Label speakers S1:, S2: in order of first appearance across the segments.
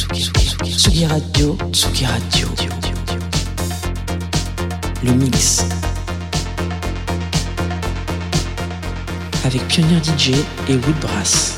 S1: Tsugi Radio, Tsugi Radio. Le mix. Avec Pionnier DJ et Woodbrass.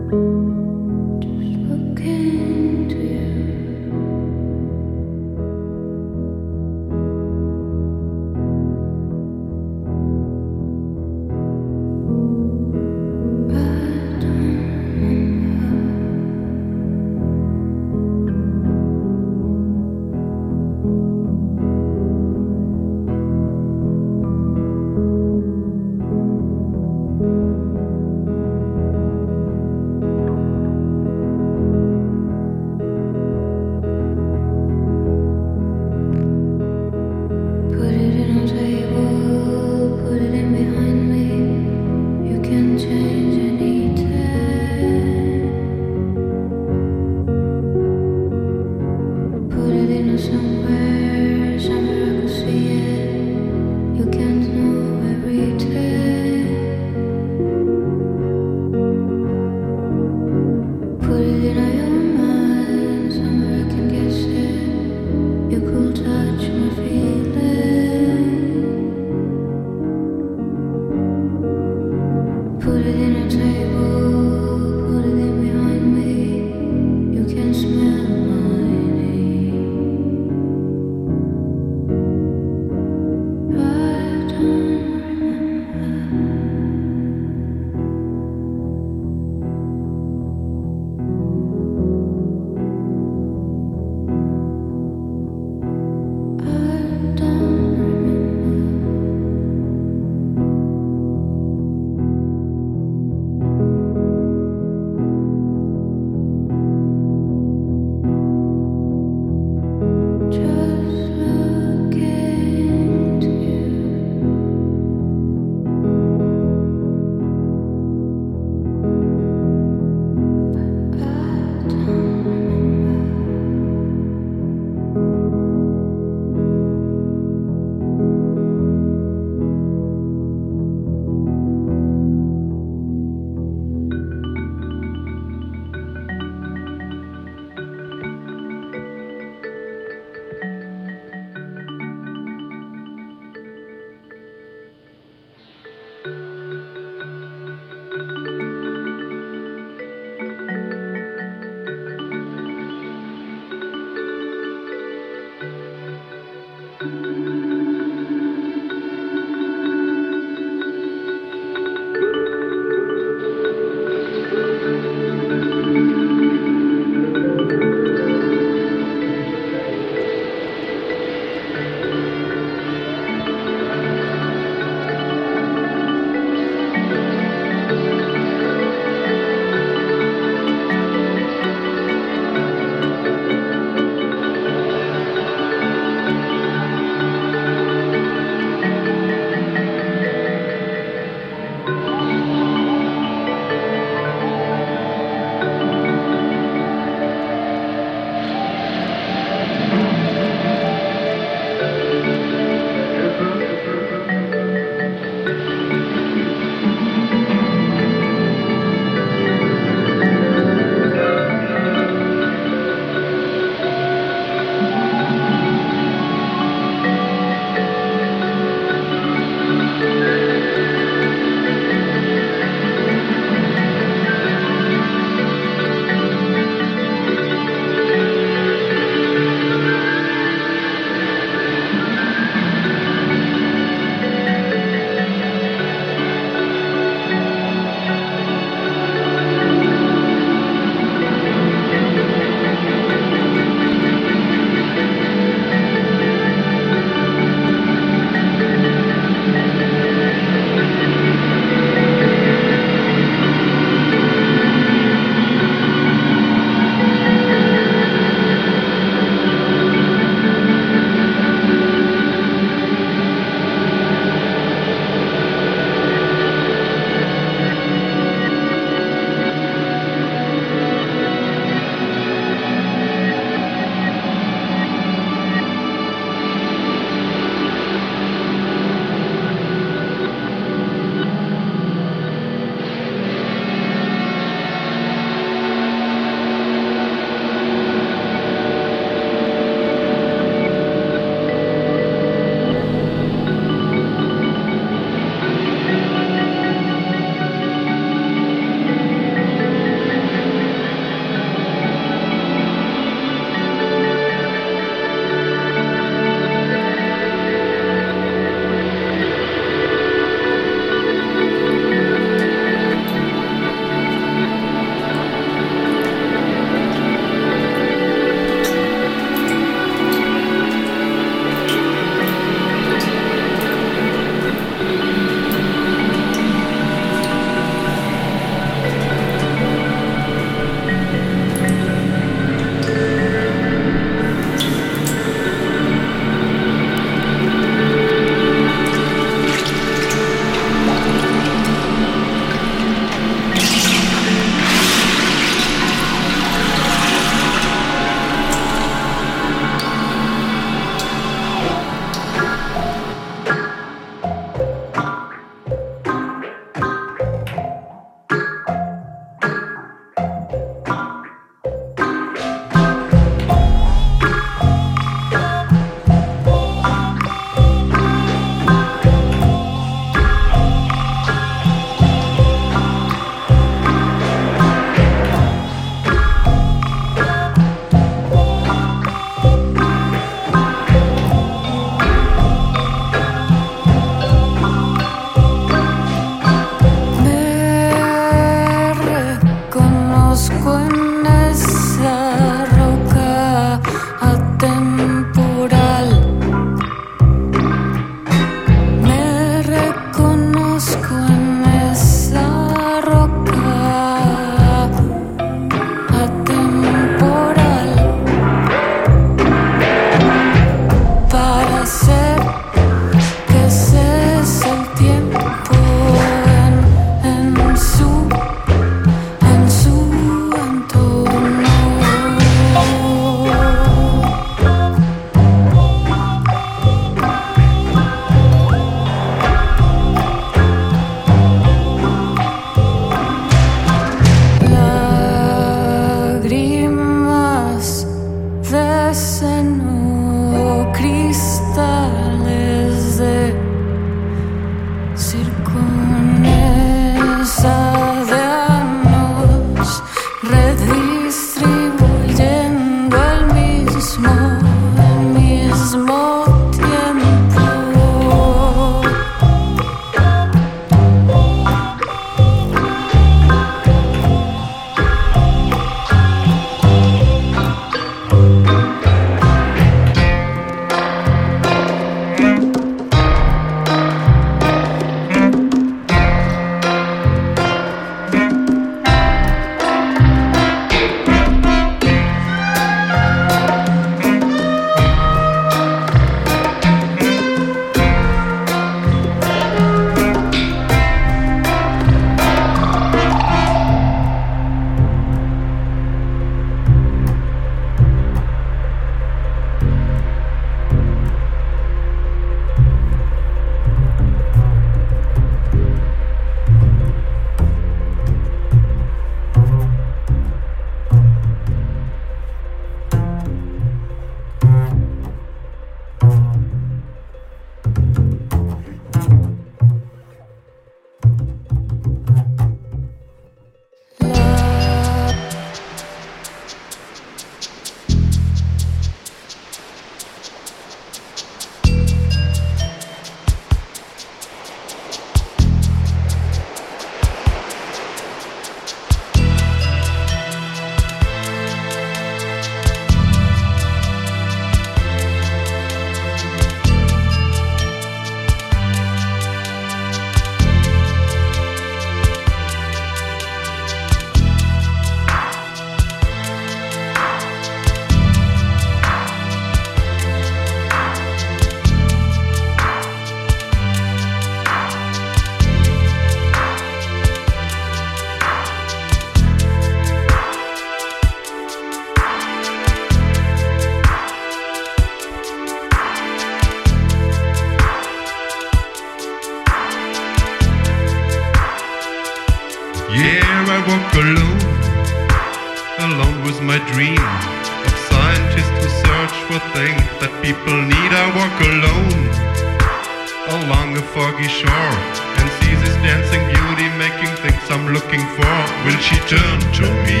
S2: foggy shore and sees this dancing beauty making things I'm looking for. Will she turn to me?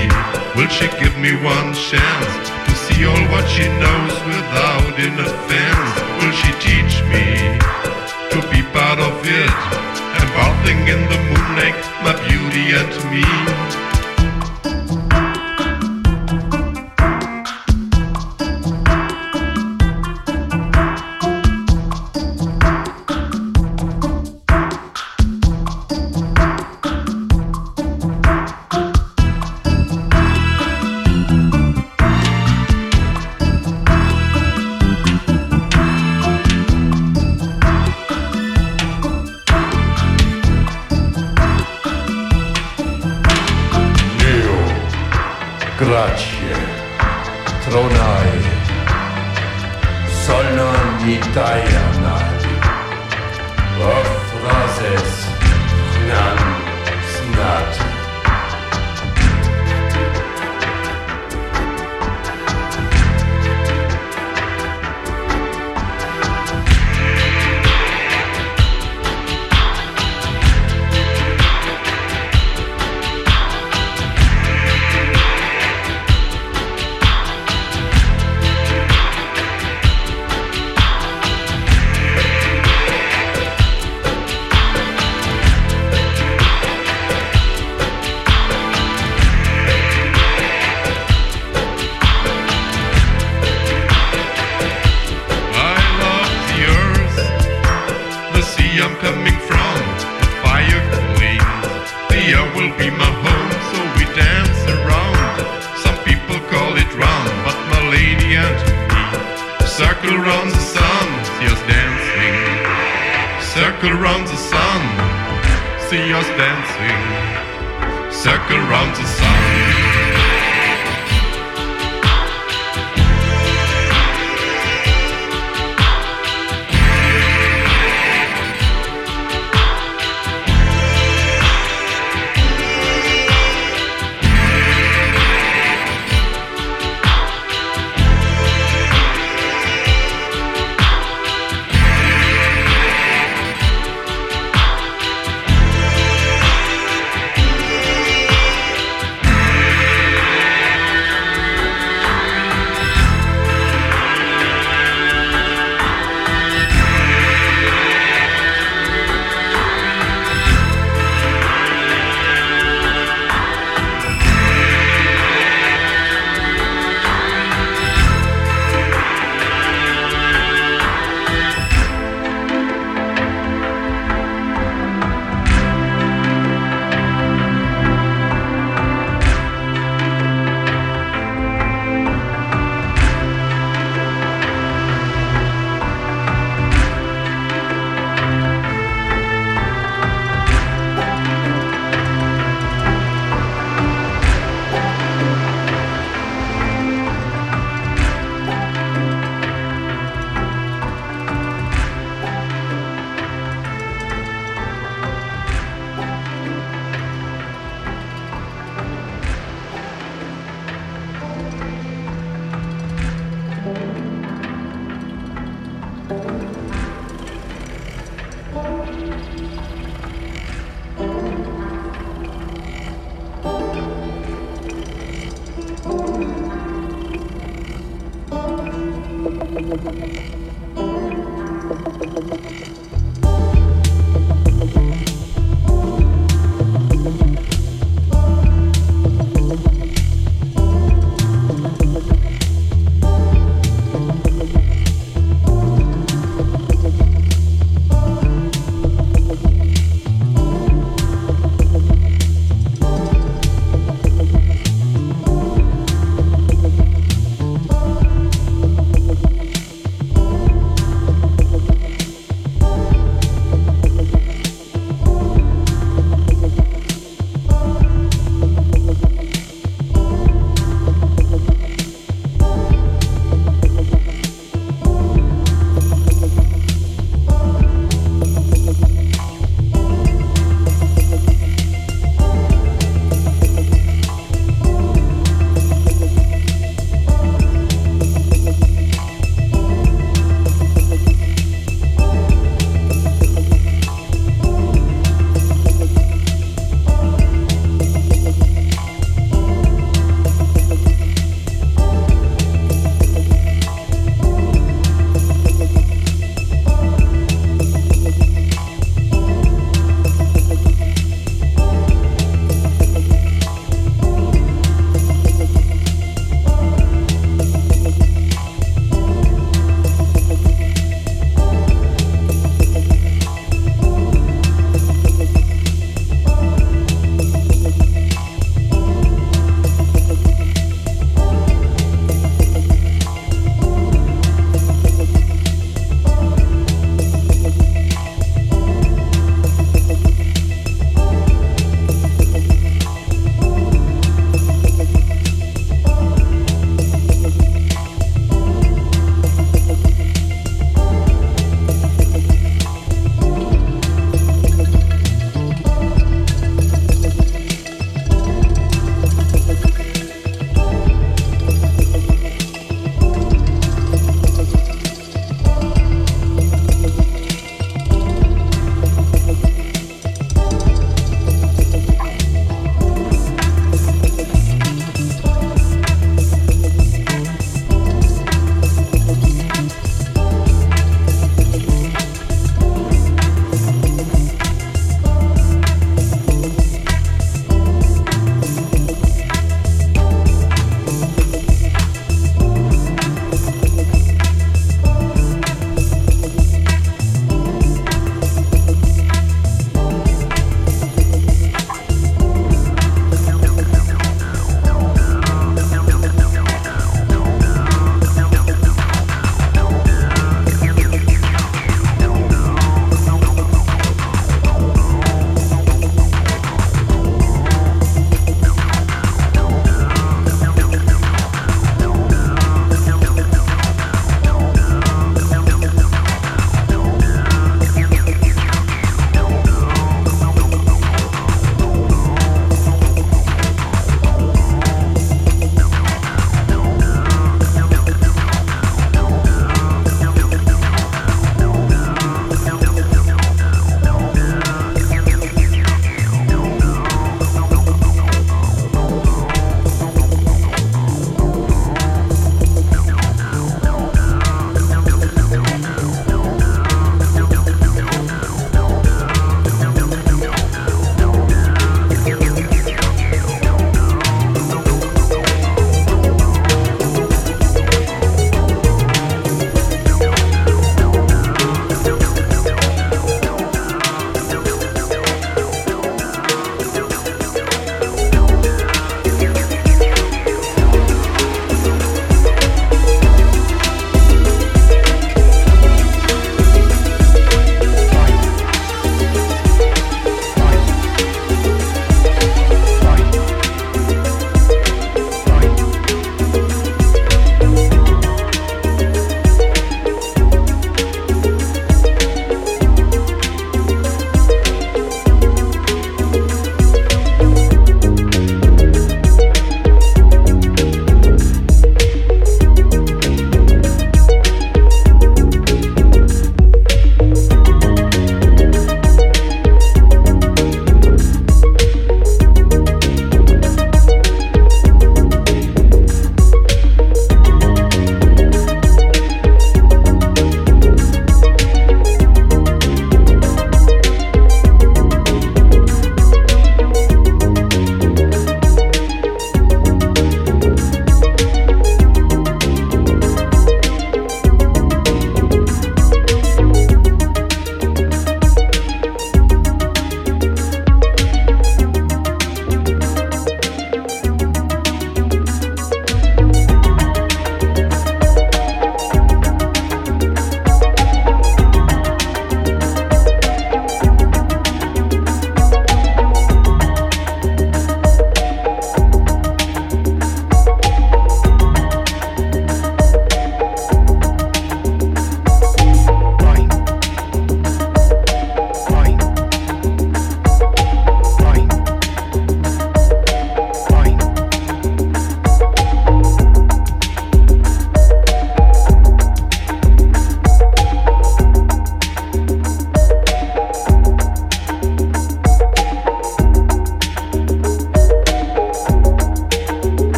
S2: Will she give me one chance to see all what she knows without an offense? Will she teach me to be part of it? And bathing in the moonlight, my beauty and me. I'm coming from. The fire glowing, Thea will be my home, so we dance around. Some people call it round, but my lady and me circle round the sun, see us dancing. Circle round the sun, see us dancing. Circle round the sun.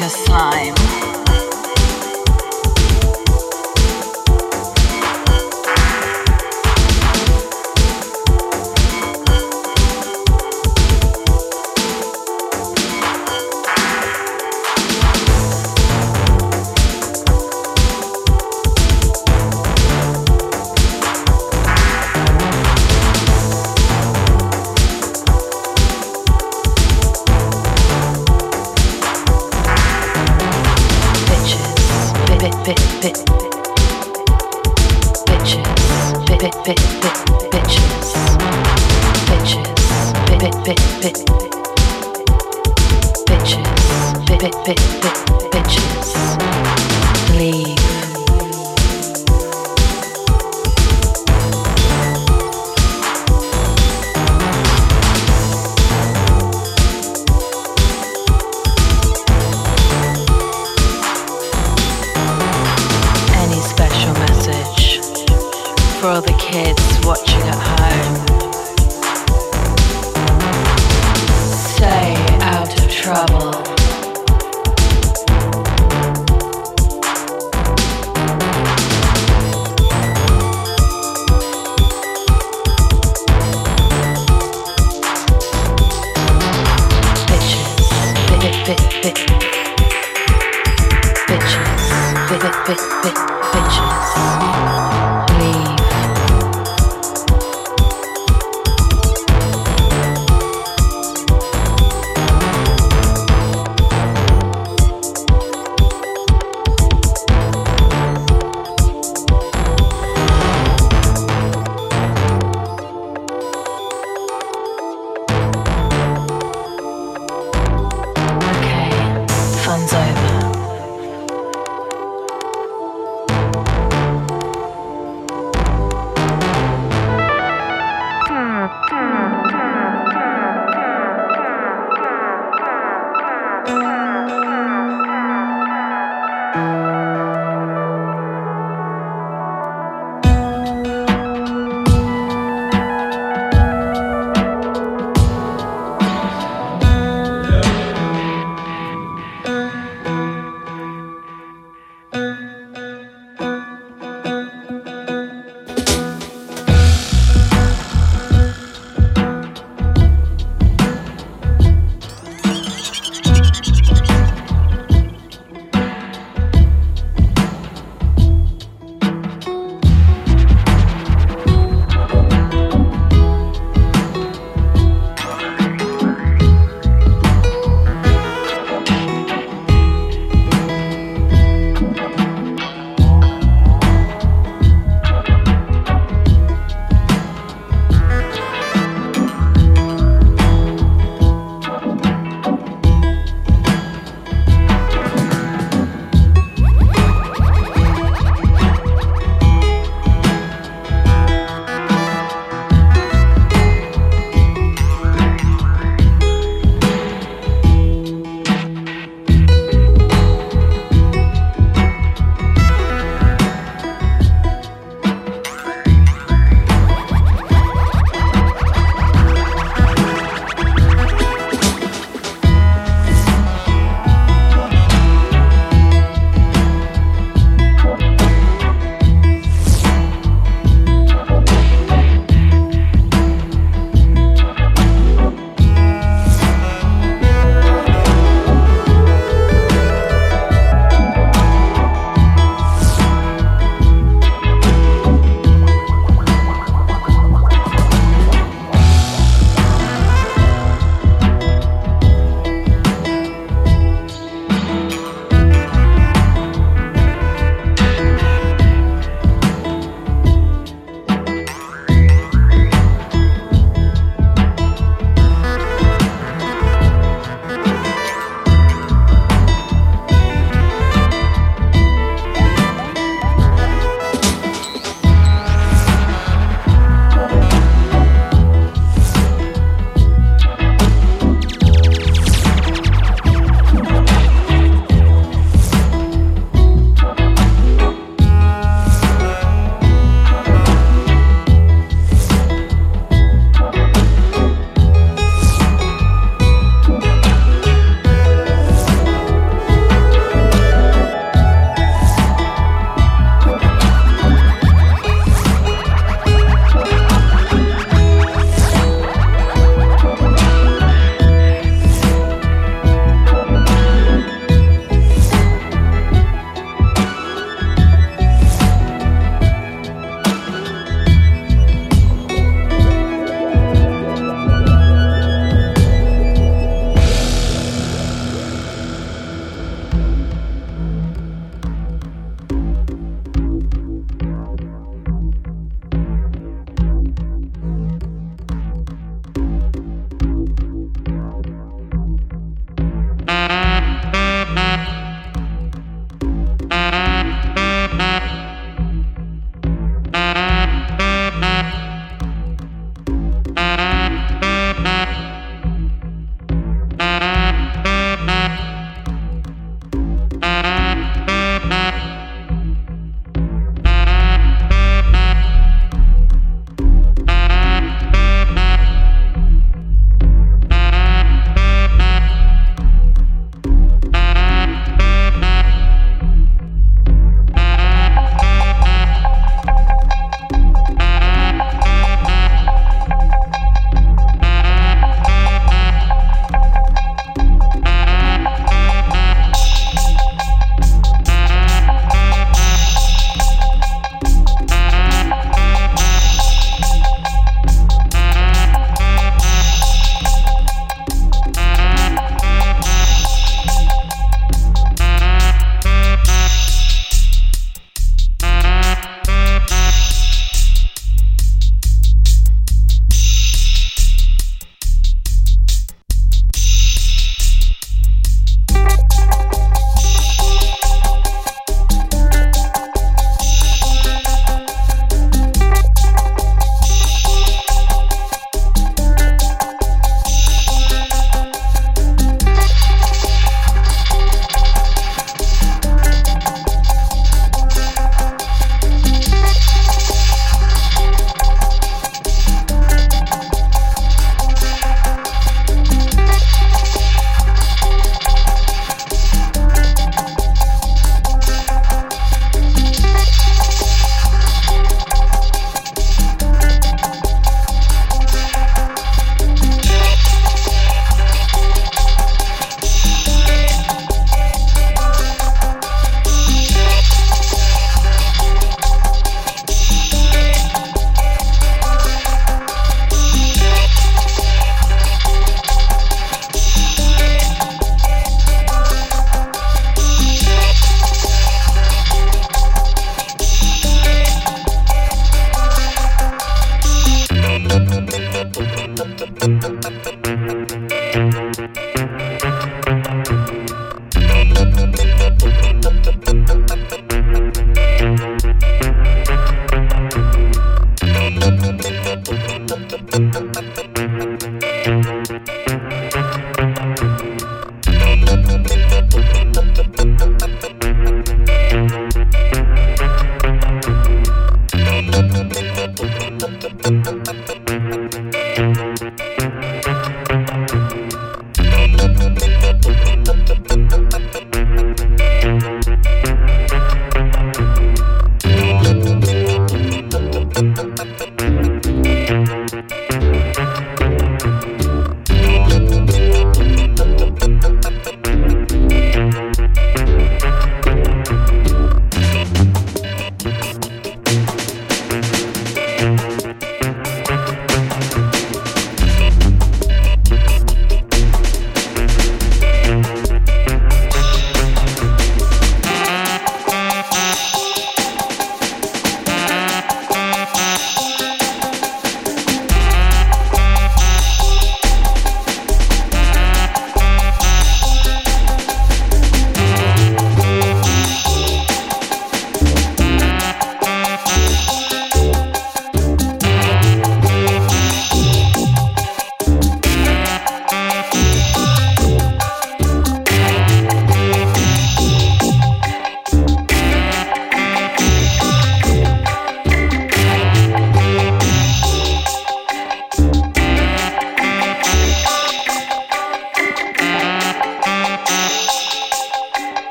S3: your slime. bit bit bitches. Bitches. Bit bit bit bitches. Bit bit bit